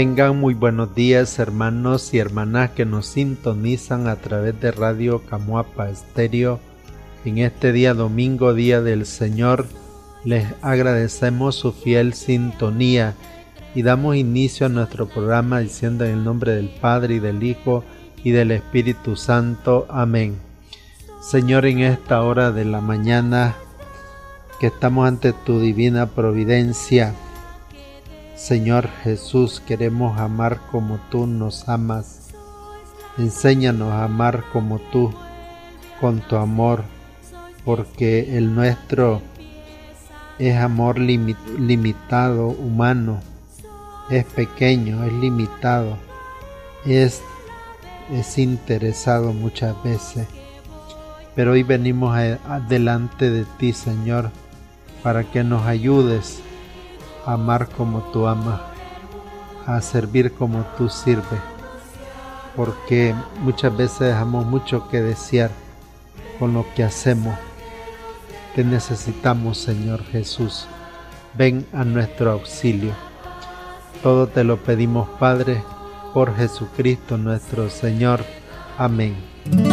Tengan muy buenos días hermanos y hermanas que nos sintonizan a través de Radio Camuapa Estéreo. En este día domingo, día del Señor, les agradecemos su fiel sintonía y damos inicio a nuestro programa diciendo en el nombre del Padre y del Hijo y del Espíritu Santo. Amén. Señor, en esta hora de la mañana que estamos ante tu divina providencia, Señor Jesús, queremos amar como tú nos amas. Enséñanos a amar como tú, con tu amor, porque el nuestro es amor limitado, humano, es pequeño, es limitado, es, es interesado muchas veces. Pero hoy venimos delante de ti, Señor, para que nos ayudes amar como tú amas, a servir como tú sirves, porque muchas veces dejamos mucho que desear con lo que hacemos. Te necesitamos, Señor Jesús. Ven a nuestro auxilio. Todo te lo pedimos, Padre, por Jesucristo nuestro Señor. Amén.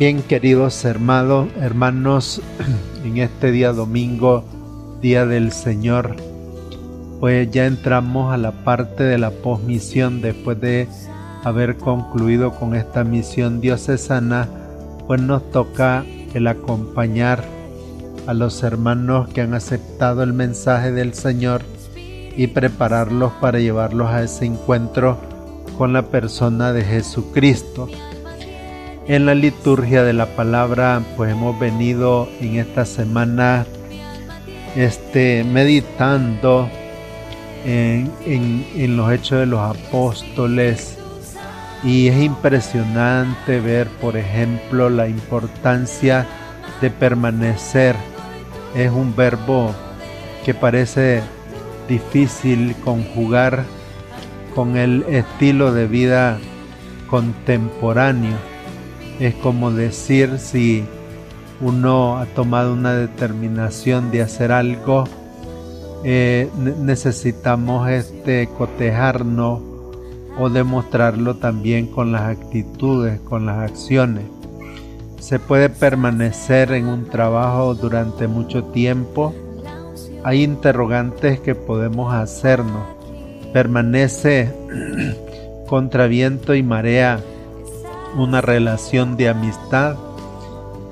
Bien, queridos hermanos, hermanos, en este día domingo, día del Señor, pues ya entramos a la parte de la posmisión después de haber concluido con esta misión diocesana, pues nos toca el acompañar a los hermanos que han aceptado el mensaje del Señor y prepararlos para llevarlos a ese encuentro con la persona de Jesucristo. En la liturgia de la palabra, pues hemos venido en esta semana este, meditando en, en los hechos de los apóstoles y es impresionante ver, por ejemplo, la importancia de permanecer. Es un verbo que parece difícil conjugar con el estilo de vida contemporáneo Es como decir si uno ha tomado una determinación de hacer algo, eh, necesitamos este cotejarnos o demostrarlo también con las actitudes, con las acciones. Se puede permanecer en un trabajo durante mucho tiempo. Hay interrogantes que podemos hacernos. Permanece contra viento y marea una relación de amistad.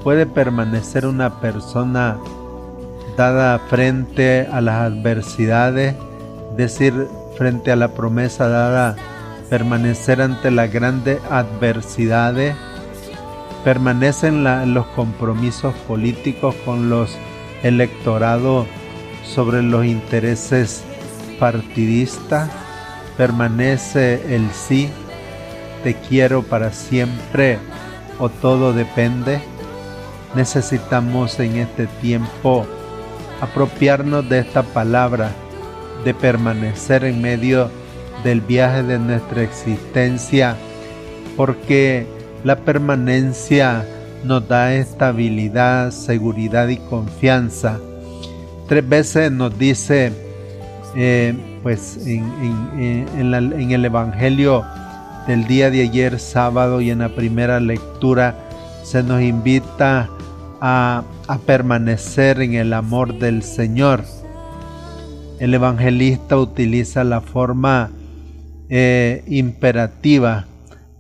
Puede permanecer una persona dada frente a las adversidades, decir frente a la promesa dada permanecer ante las grandes adversidades, permanecen los compromisos políticos con los electorados sobre los intereses partidistas, permanece el sí, te quiero para siempre o todo depende. Necesitamos en este tiempo apropiarnos de esta palabra, de permanecer en medio de del viaje de nuestra existencia, porque la permanencia nos da estabilidad, seguridad y confianza. Tres veces nos dice, eh, pues en, el Evangelio del día de ayer, sábado, y en la primera lectura, se nos invita a, permanecer en el amor del Señor. El evangelista utiliza la forma eh, imperativa,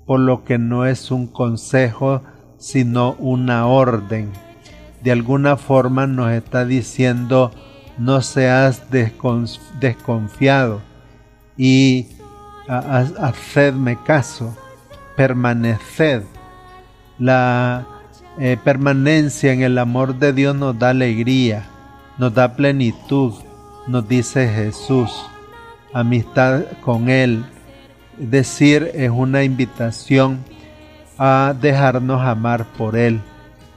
por lo que no es un consejo, sino una orden. De alguna forma nos está diciendo, no seas desconfiado y hacedme caso, permaneced. La eh, permanencia en el amor de Dios nos da alegría, nos da plenitud, nos dice Jesús, amistad con Él, decir es una invitación a dejarnos amar por Él,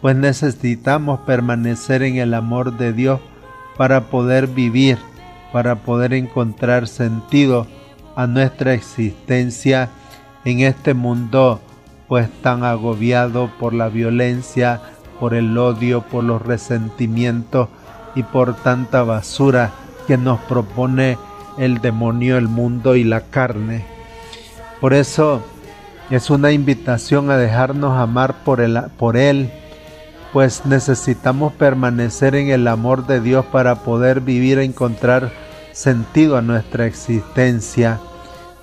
pues necesitamos permanecer en el amor de Dios para poder vivir, para poder encontrar sentido a nuestra existencia en este mundo pues tan agobiado por la violencia, por el odio, por los resentimientos y por tanta basura que nos propone el demonio, el mundo y la carne. Por eso es una invitación a dejarnos amar por, el, por Él, pues necesitamos permanecer en el amor de Dios para poder vivir encontrar sentido a nuestra existencia.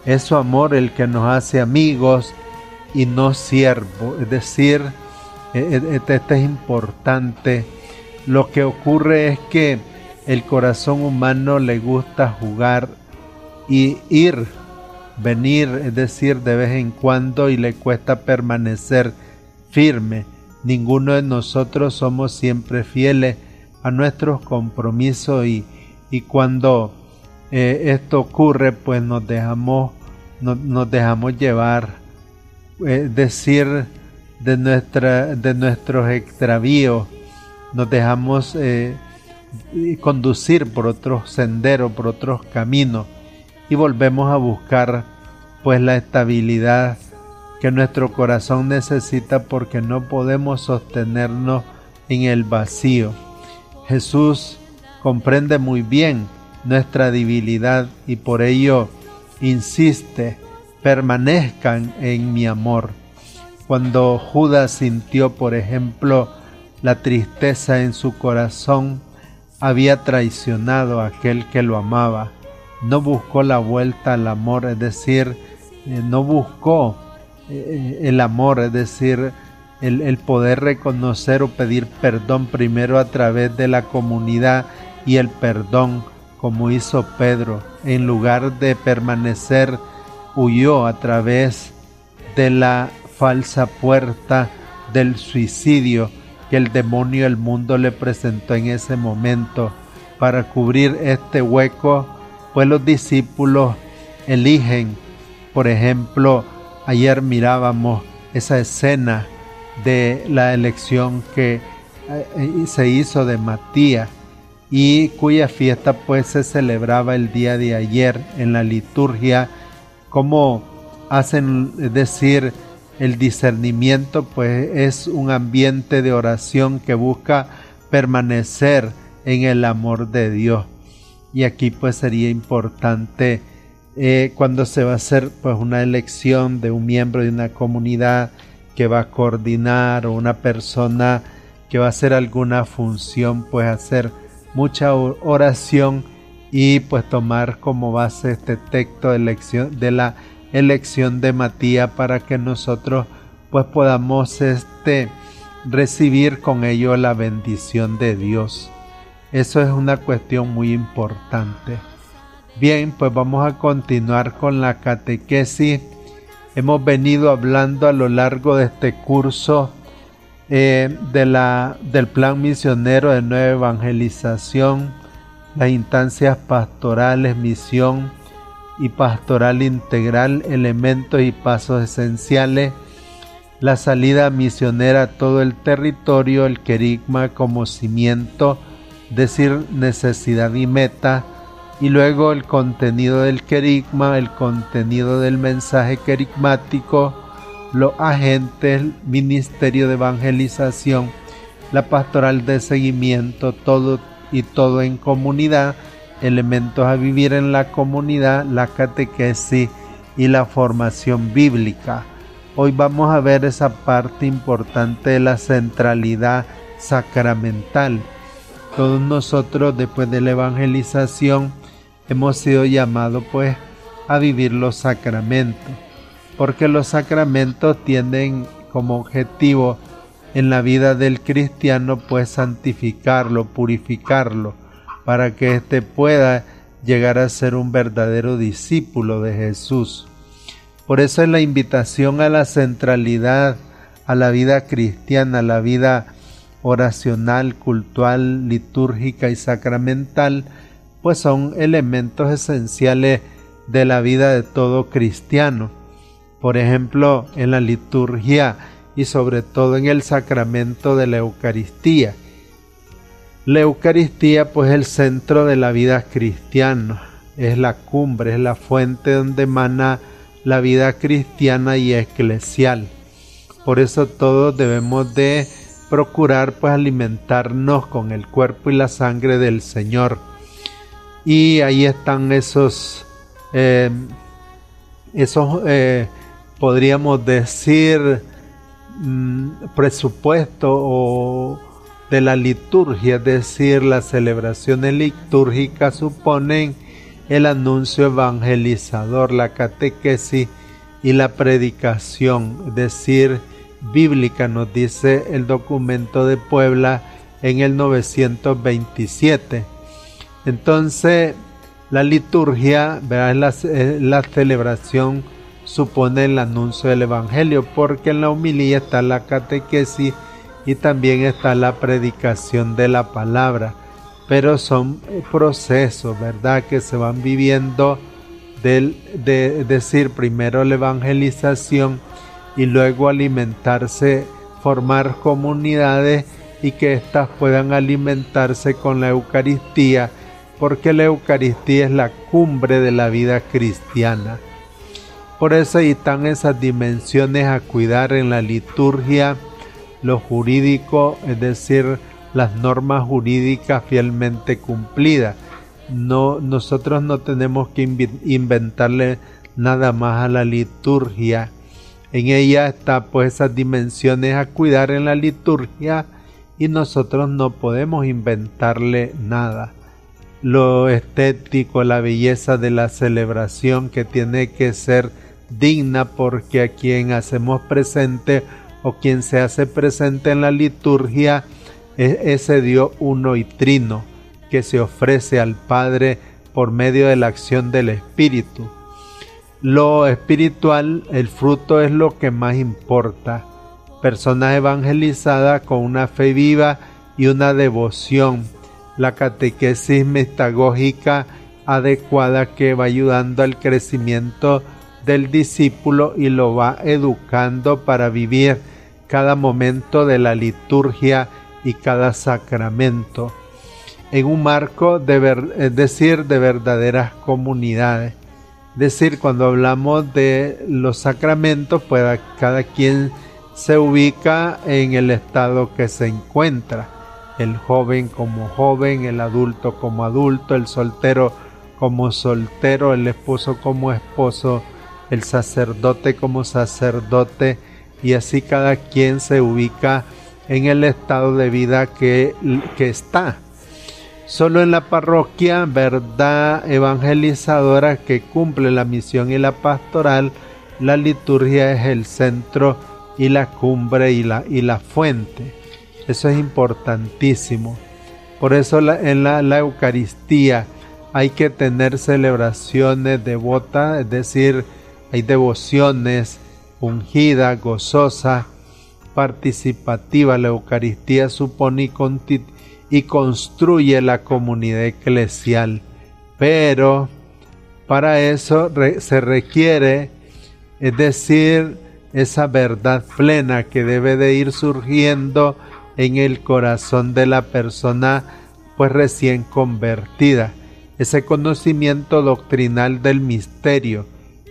Es su amor el que nos hace amigos y no siervos. Es decir, e, e, este es importante. Lo que ocurre es que el corazón humano le gusta jugar y ir venir, es decir, de vez en cuando y le cuesta permanecer firme. Ninguno de nosotros somos siempre fieles a nuestros compromisos y, y cuando eh, esto ocurre, pues nos dejamos, nos dejamos llevar, decir, de, nuestra, de nuestros extravíos, nos dejamos eh, conducir por otros senderos, por otros caminos y volvemos a buscar pues la estabilidad que nuestro corazón necesita porque no podemos sostenernos en el vacío. Jesús comprende muy bien nuestra debilidad y por ello insiste, permanezcan en mi amor. Cuando Judas sintió, por ejemplo, la tristeza en su corazón, había traicionado a aquel que lo amaba no buscó la vuelta al amor, es decir, eh, no buscó eh, el amor, es decir, el, el, poder reconocer o pedir perdón primero a través de la comunidad y el perdón como hizo Pedro, en lugar de permanecer, huyó a través de la falsa puerta del suicidio que el demonio del mundo le presentó en ese momento. Para cubrir este hueco pues los discípulos eligen, por ejemplo, ayer mirábamos esa escena de la elección que eh, se hizo de Matías y cuya fiesta pues se celebraba el día de ayer en la liturgia, como hacen decir el discernimiento pues es un ambiente de oración que busca permanecer en el amor de Dios. Y aquí pues sería importante eh, cuando se va a hacer pues una elección de un miembro de una comunidad que va a coordinar o una persona que va a hacer alguna función pues hacer mucha oración y pues tomar como base este texto de, elección, de la elección de Matías para que nosotros pues podamos este recibir con ello la bendición de Dios. Eso es una cuestión muy importante. Bien, pues vamos a continuar con la catequesis. Hemos venido hablando a lo largo de este curso eh, de la, del plan misionero de nueva evangelización, las instancias pastorales, misión y pastoral integral, elementos y pasos esenciales, la salida misionera a todo el territorio, el querigma como cimiento, decir necesidad y meta, y luego el contenido del querigma, el contenido del mensaje querigmático, los agentes, ministerio de evangelización, la pastoral de seguimiento, todo y todo en comunidad, elementos a vivir en la comunidad, la catequesis y la formación bíblica. Hoy vamos a ver esa parte importante de la centralidad sacramental. Todos nosotros después de la evangelización hemos sido llamados pues a vivir los sacramentos, porque los sacramentos tienen como objetivo en la vida del cristiano pues santificarlo, purificarlo, para que éste pueda llegar a ser un verdadero discípulo de Jesús. Por eso es la invitación a la centralidad, a la vida cristiana, a la vida oracional, cultural, litúrgica y sacramental, pues son elementos esenciales de la vida de todo cristiano. Por ejemplo, en la liturgia y sobre todo en el sacramento de la Eucaristía la Eucaristía pues es el centro de la vida cristiana, es la cumbre, es la fuente donde emana la vida cristiana y eclesial. Por eso todos debemos de procurar pues alimentarnos con el cuerpo y la sangre del Señor. Y ahí están esos, eh, esos eh, podríamos decir, mm, presupuestos o de la liturgia, es decir, las celebraciones litúrgicas suponen el anuncio evangelizador, la catequesis y la predicación, es decir, bíblica, nos dice el documento de Puebla en el 927. Entonces, la liturgia, La, la celebración supone el anuncio del Evangelio, porque en la humilía está la catequesis y también está la predicación de la palabra. Pero son procesos, ¿verdad? Que se van viviendo de decir primero la evangelización y luego alimentarse, formar comunidades y que éstas puedan alimentarse con la Eucaristía, porque la Eucaristía es la cumbre de la vida cristiana. Por eso ahí están esas dimensiones a cuidar en la liturgia, lo jurídico, es decir, las normas jurídicas fielmente cumplidas. No, nosotros no tenemos que inventarle nada más a la liturgia. En ella está pues esas dimensiones a cuidar en la liturgia y nosotros no podemos inventarle nada. Lo estético, la belleza de la celebración que tiene que ser digna porque a quien hacemos presente o quien se hace presente en la liturgia es ese Dios uno y trino que se ofrece al Padre por medio de la acción del Espíritu. Lo espiritual, el fruto es lo que más importa. Personas evangelizadas con una fe viva y una devoción. La catequesis metagógica adecuada que va ayudando al crecimiento del discípulo y lo va educando para vivir cada momento de la liturgia y cada sacramento en un marco de es decir de verdaderas comunidades decir, cuando hablamos de los sacramentos, pues cada quien se ubica en el estado que se encuentra. El joven como joven, el adulto como adulto, el soltero como soltero, el esposo como esposo, el sacerdote como sacerdote, y así cada quien se ubica en el estado de vida que, que está. Solo en la parroquia, verdad evangelizadora que cumple la misión y la pastoral, la liturgia es el centro y la cumbre y la, y la fuente. Eso es importantísimo. Por eso en la, la Eucaristía hay que tener celebraciones devotas, es decir, hay devociones ungida, gozosa, participativa. La Eucaristía supone y, construye la comunidad eclesial. Pero para eso se requiere, es decir, esa verdad plena que debe de ir surgiendo en el corazón de la persona pues recién convertida, ese conocimiento doctrinal del misterio,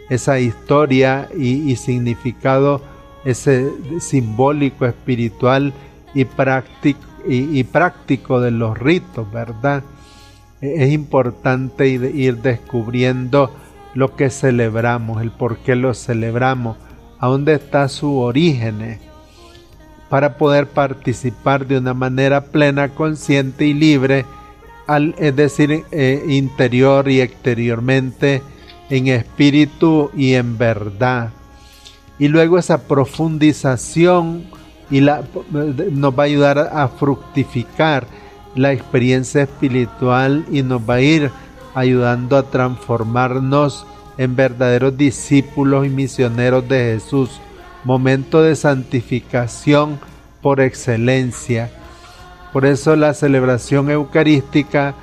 esa historia y, significado, ese simbólico, espiritual y práctico, de los ritos, ¿verdad? E, es importante ir descubriendo lo que celebramos, el por qué lo celebramos, a dónde está su origen, para poder participar de una manera plena, consciente y libre, al, es decir, eh, interior y exteriormente, en espíritu y en verdad. Y luego esa profundización y la, nos va a ayudar a fructificar la experiencia espiritual y nos va a ir ayudando a transformarnos en verdaderos discípulos y misioneros de Jesús. Momento de santificación por excelencia. Por eso la celebración eucarística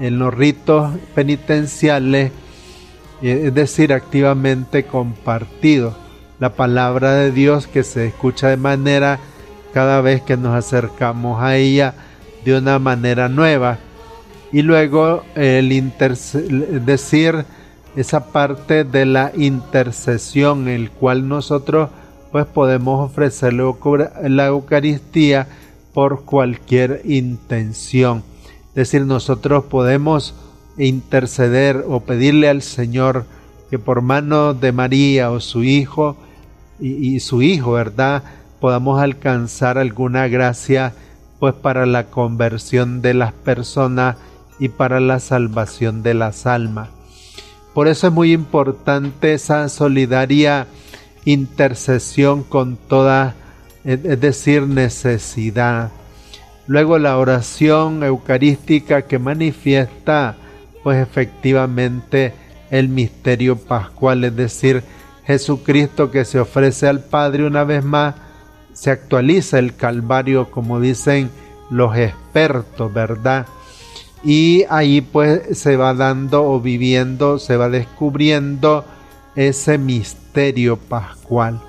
en los ritos penitenciales es decir, activamente compartido. La palabra de Dios que se escucha de manera cada vez que nos acercamos a ella de una manera nueva. Y luego el decir esa parte de la intercesión, el cual nosotros pues podemos ofrecer la Eucaristía por cualquier intención. Es decir, nosotros podemos interceder o pedirle al Señor que por mano de María o su hijo y, su hijo, ¿verdad? Podamos alcanzar alguna gracia pues para la conversión de las personas y para la salvación de las almas. Por eso es muy importante esa solidaria intercesión con toda, es decir, necesidad. Luego la oración eucarística que manifiesta pues efectivamente el misterio pascual, es decir, Jesucristo que se ofrece al Padre una vez más, se actualiza el Calvario como dicen los expertos, ¿verdad? Y ahí pues se va dando o viviendo, se va descubriendo ese misterio pascual.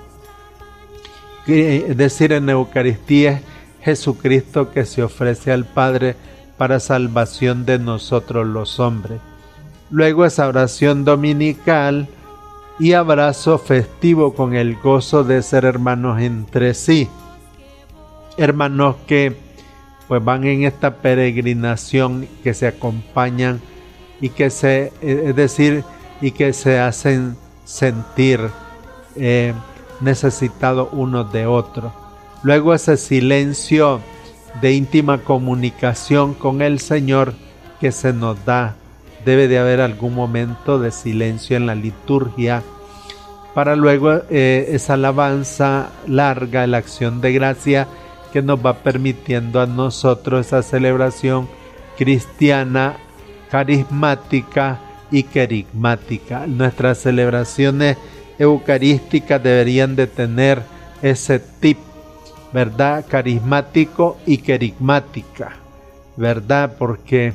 Es decir, en Eucaristía es Jesucristo que se ofrece al Padre para salvación de nosotros los hombres. Luego esa oración dominical y abrazo festivo con el gozo de ser hermanos entre sí. Hermanos que pues van en esta peregrinación que se acompañan y que se, es decir, y que se hacen sentir eh, necesitados unos de otros. Luego ese silencio de íntima comunicación con el Señor que se nos da. Debe de haber algún momento de silencio en la liturgia para luego eh, esa alabanza larga, la acción de gracia que nos va permitiendo a nosotros esa celebración cristiana, carismática y querigmática. Nuestras celebraciones eucarísticas deberían de tener ese tipo ¿verdad? Carismático y querigmática, ¿verdad? Porque,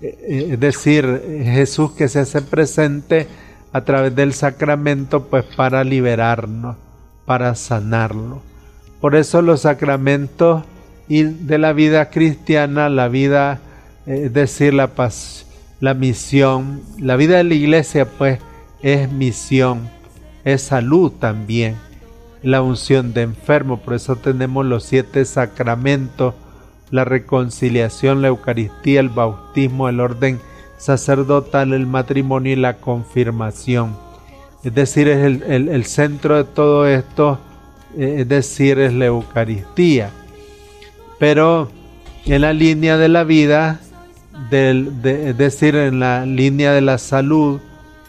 eh, es decir, Jesús que se hace presente a través del sacramento, pues para liberarnos, para sanarlo. Por eso los sacramentos de la vida cristiana, la vida, eh, es decir, la paz, la misión, la vida de la iglesia, pues es misión, es salud también. La unción de enfermo, por eso tenemos los siete sacramentos, la reconciliación, la Eucaristía, el bautismo, el orden sacerdotal, el matrimonio y la confirmación. Es decir, es el, centro de todo esto, eh, es decir, es la Eucaristía. Pero en la línea de la vida, es decir, en la línea de la salud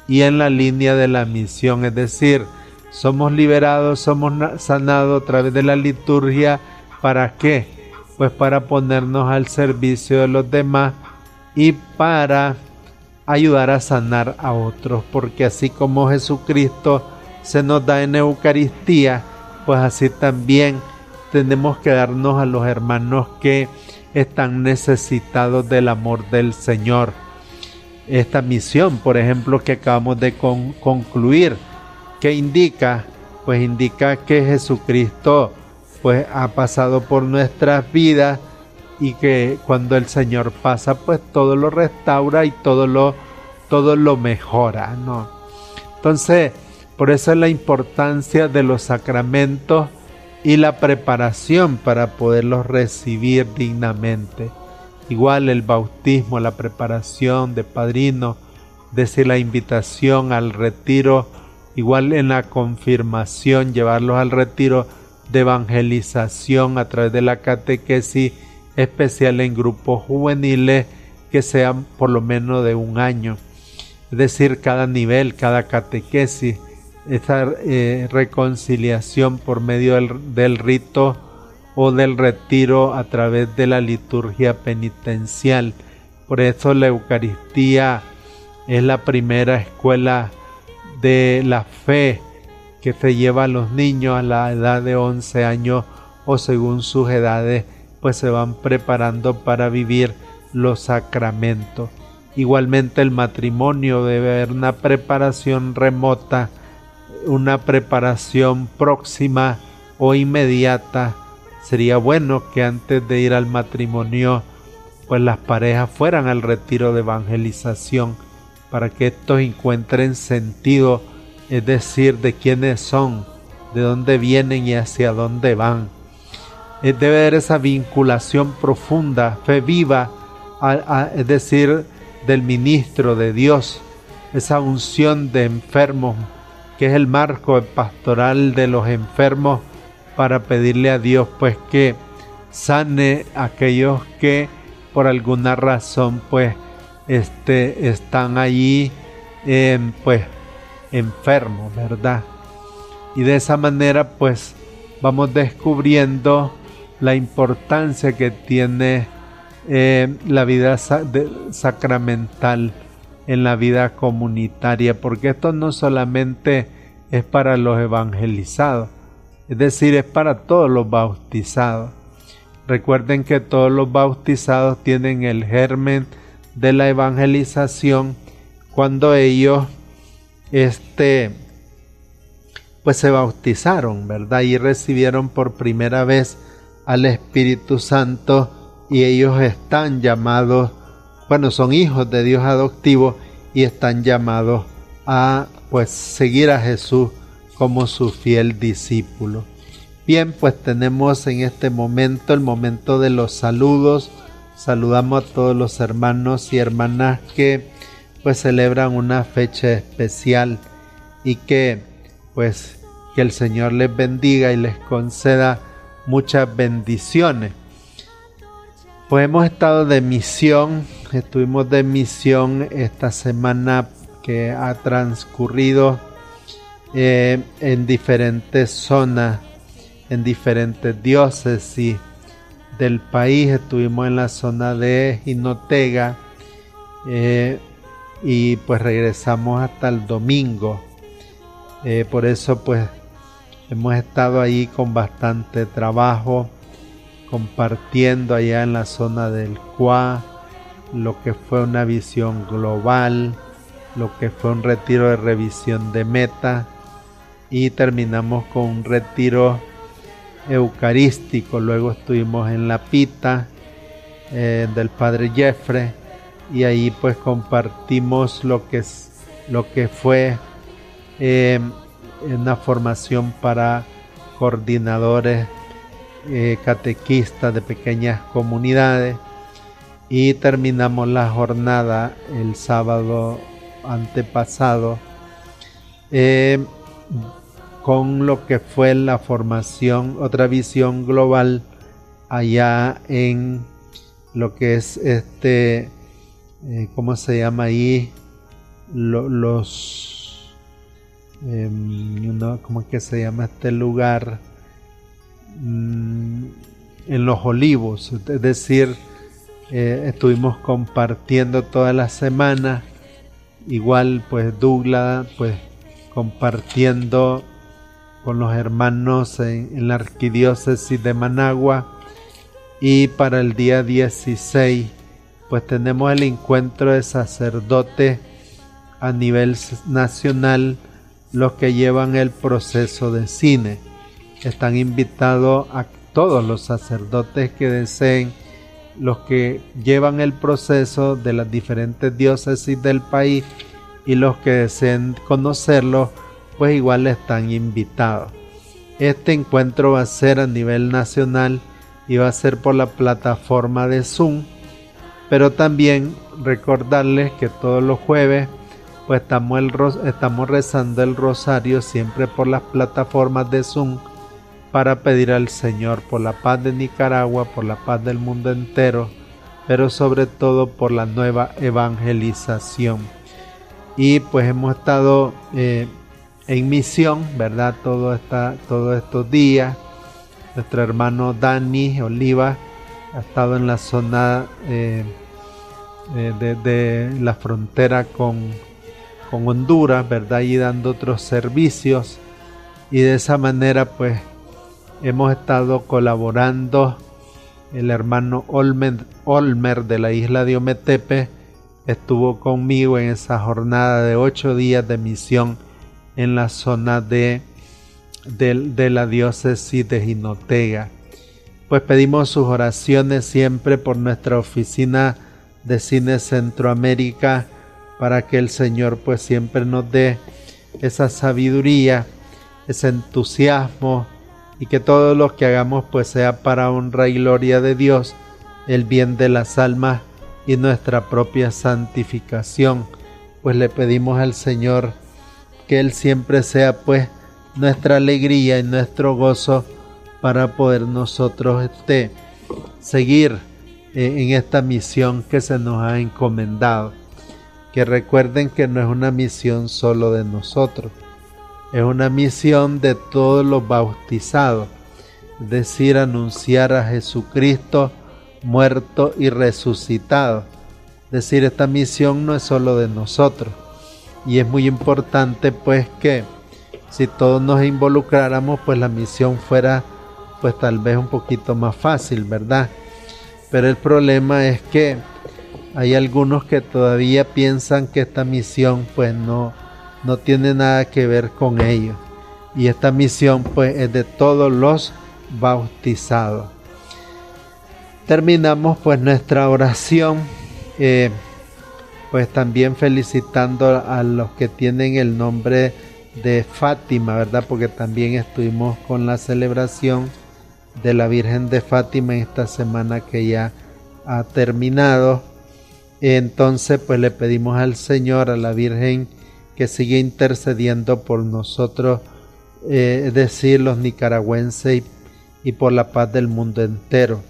y en la línea de la misión, es decir, somos liberados, somos sanados a través de la liturgia, ¿para qué? Pues para ponernos al servicio de los demás y para ayudar a sanar a otros, porque así como Jesucristo se nos da en Eucaristía, pues así también tenemos que darnos a los hermanos que están necesitados del amor del Señor. Esta misión, por ejemplo, que acabamos de concluir, que indica? Pues indica que Jesucristo pues ha pasado por nuestras vidas y que cuando el Señor pasa, pues todo lo restaura y todo lo, todo lo mejora, ¿no? Entonces, por eso es la importancia de los sacramentos y la preparación para poderlos recibir dignamente. Igual el bautismo, la preparación de padrino, decir la invitación al retiro, igual en la confirmación, llevarlos al retiro de evangelización a través de la catequesis especial en grupos juveniles que sean por lo menos de un año. Es decir, cada nivel, cada catequesis, esa eh, reconciliación por medio del rito o del retiro a través de la liturgia penitencial. Por eso la Eucaristía es la primera escuela de la fe que se lleva a los niños a la edad de 11 años o según sus edades pues se van preparando para vivir los sacramentos. Igualmente el matrimonio debe haber una preparación remota, una preparación próxima o inmediata. Sería bueno que antes de ir al matrimonio pues las parejas fueran al retiro de evangelización para que estos encuentren sentido, es decir, de quiénes son, de dónde vienen y hacia dónde van. Debe haber esa vinculación profunda, fe viva, es decir, del ministro de Dios, esa unción de enfermos, que es el marco pastoral de los enfermos, para pedirle a Dios pues que sane a aquellos que por alguna razón pues este, están allí pues enfermos, ¿verdad? Y de esa manera pues vamos descubriendo la importancia que tiene eh, la vida sacramental en la vida comunitaria, porque esto no solamente es para los evangelizados, es decir, es para todos los bautizados. Recuerden que todos los bautizados tienen el germen de la evangelización cuando ellos este pues se bautizaron, ¿verdad? Y recibieron por primera vez al Espíritu Santo y ellos están llamados, bueno, son hijos de Dios adoptivo y están llamados a pues seguir a Jesús como su fiel discípulo. Bien, pues tenemos en este momento el momento de los saludos. Saludamos a todos los hermanos y hermanas que pues celebran una fecha especial y que pues que el Señor les bendiga y les conceda muchas bendiciones. Pues hemos estado de misión, estuvimos de misión esta semana que ha transcurrido eh, en diferentes zonas, en diferentes diócesis del país. Estuvimos en la zona de Jinotega eh, y pues regresamos hasta el domingo. Eh, por eso pues Hemos estado ahí con bastante trabajo, compartiendo allá en la zona del CUA lo que fue una visión global, lo que fue un retiro de revisión de meta y terminamos con un retiro eucarístico. Luego estuvimos en la pita eh, del padre Jeffrey y ahí pues compartimos lo que, lo que fue eh, una formación para coordinadores eh, catequistas de pequeñas comunidades y terminamos la jornada el sábado antepasado eh, con lo que fue la formación, otra visión global allá en lo que es este, eh, ¿cómo se llama ahí? los, eh, ¿cómo es que se llama este lugar? Mm, en los olivos, es decir, eh, estuvimos compartiendo toda la semana, igual pues Douglas, pues compartiendo con los hermanos en, la arquidiócesis de Managua y para el día 16 pues tenemos el encuentro de sacerdotes a nivel nacional los que llevan el proceso de cine. Están invitados a todos los sacerdotes que deseen, los que llevan el proceso de las diferentes diócesis del país y los que deseen conocerlo, pues igual están invitados. Este encuentro va a ser a nivel nacional y va a ser por la plataforma de Zoom, pero también recordarles que todos los jueves pues estamos, estamos rezando el rosario siempre por las plataformas de Zoom para pedir al Señor por la paz de Nicaragua, por la paz del mundo entero, pero sobre todo por la nueva evangelización. Y pues hemos estado eh, en misión, ¿verdad? Todo esta, todos estos días. Nuestro hermano Dani Oliva ha estado en la zona eh, eh, de, la frontera con, con Honduras, ¿verdad? Y dando otros servicios. Y de esa manera, pues, hemos estado colaborando. El hermano Olmer, Olmer de la isla de Ometepe estuvo conmigo en esa jornada de ocho días de misión en la zona de, de, la diócesis de Jinotega. Pues pedimos sus oraciones siempre por nuestra oficina de cine Centroamérica para que el Señor pues siempre nos dé esa sabiduría, ese entusiasmo y que todo lo que hagamos pues sea para honra y gloria de Dios, el bien de las almas y nuestra propia santificación. Pues le pedimos al Señor que Él siempre sea pues nuestra alegría y nuestro gozo para poder nosotros este, seguir eh, en esta misión que se nos ha encomendado. Que recuerden que no es una misión solo de nosotros, es una misión de todos los bautizados, es decir, anunciar a Jesucristo muerto y resucitado. Es decir, esta misión no es solo de nosotros, y es muy importante pues que si todos nos involucráramos pues la misión fuera pues tal vez un poquito más fácil, ¿verdad? Pero el problema es que hay algunos que todavía piensan que esta misión pues no, no tiene nada que ver con ellos. Y esta misión pues es de todos los bautizados. Terminamos pues nuestra oración. Eh, pues también felicitando a los que tienen el nombre de Fátima, ¿verdad? Porque también estuvimos con la celebración de la Virgen de Fátima en esta semana que ya ha terminado. Entonces, pues le pedimos al Señor, a la Virgen, que siga intercediendo por nosotros, eh, es decir, los nicaragüenses y, y por la paz del mundo entero,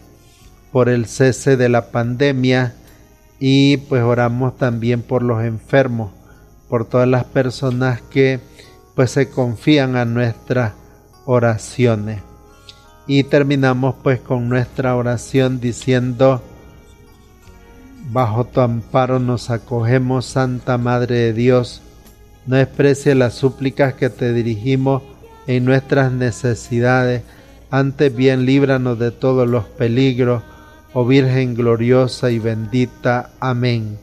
por el cese de la pandemia y pues oramos también por los enfermos, por todas las personas que pues se confían a nuestras oraciones. Y terminamos pues con nuestra oración diciendo, bajo tu amparo nos acogemos, Santa Madre de Dios, no desprecie las súplicas que te dirigimos en nuestras necesidades, antes bien líbranos de todos los peligros, oh Virgen gloriosa y bendita. Amén.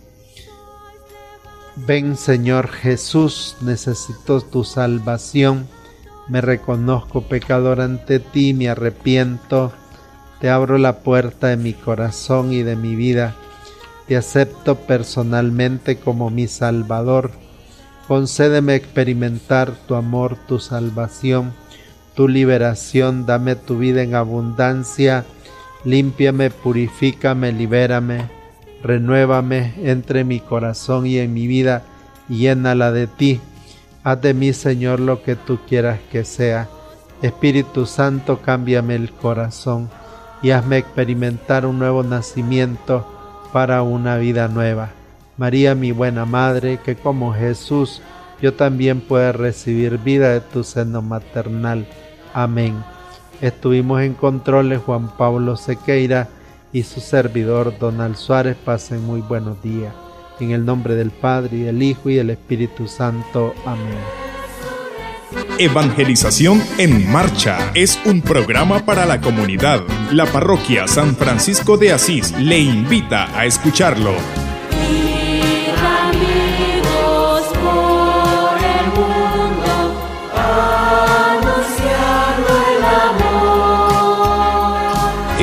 Ven Señor Jesús, necesito tu salvación. Me reconozco pecador ante ti, me arrepiento. Te abro la puerta de mi corazón y de mi vida. Te acepto personalmente como mi Salvador. Concédeme experimentar tu amor, tu salvación, tu liberación. Dame tu vida en abundancia. Límpiame, purifícame, libérame. Renuévame entre mi corazón y en mi vida. Llénala de ti. Haz de mí, Señor, lo que tú quieras que sea. Espíritu Santo, cámbiame el corazón y hazme experimentar un nuevo nacimiento para una vida nueva. María, mi buena Madre, que como Jesús yo también pueda recibir vida de tu seno maternal. Amén. Estuvimos en controles Juan Pablo Sequeira y su servidor Donald Suárez. Pasen muy buenos días. En el nombre del Padre y del Hijo y del Espíritu Santo. Amén. Evangelización en Marcha es un programa para la comunidad. La parroquia San Francisco de Asís le invita a escucharlo.